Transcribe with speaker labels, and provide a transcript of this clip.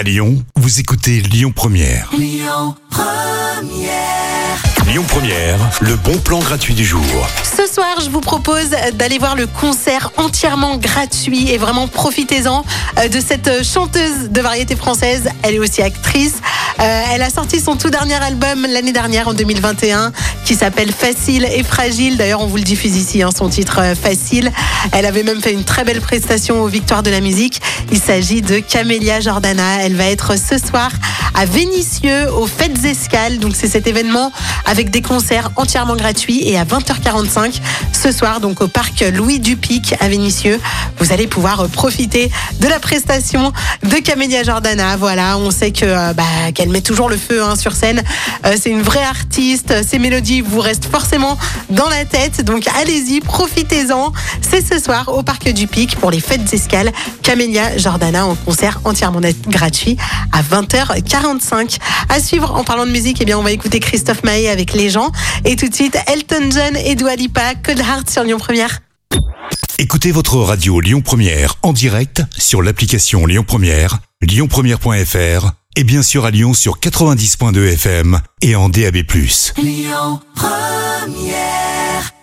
Speaker 1: À Lyon, vous écoutez Lyon Première.
Speaker 2: Lyon
Speaker 1: Première, le bon plan gratuit du jour.
Speaker 3: Ce soir, je vous propose d'aller voir le concert entièrement gratuit et vraiment profitez-en euh, de cette chanteuse de variété française. Elle est aussi actrice. Euh, elle a sorti son tout dernier album l'année dernière, en 2021, qui s'appelle Facile et Fragile. D'ailleurs, on vous le diffuse ici, hein, son titre euh, Facile. Elle avait même fait une très belle prestation aux Victoires de la musique. Il s'agit de Camélia Jordana. Elle va être ce soir à Vénissieux, aux Fêtes Escales. Donc, c'est cet événement avec des concerts entièrement gratuits et à 20h45 ce soir, donc au parc Louis Dupic à Vénissieux. Vous allez pouvoir euh, profiter de la prestation de Camélia Jordana. Voilà, on sait que euh, bah, qu'elle met toujours le feu hein, sur scène. Euh, c'est une vraie artiste. Ses mélodies vous restent forcément dans la tête. Donc allez-y, profitez-en. C'est ce soir au parc du Pic pour les fêtes escales. Camélia Jordana en concert entièrement gratuit à 20h45. À suivre en parlant de musique, eh bien on va écouter Christophe Maé avec Les gens et tout de suite Elton John et Dua Lipa, Cold Heart sur Lyon Première.
Speaker 1: Écoutez votre radio Lyon Première en direct sur l'application Lyon Première, lyonpremière.fr et bien sûr à Lyon sur 90.2 FM et en DAB+.
Speaker 2: Lyon Première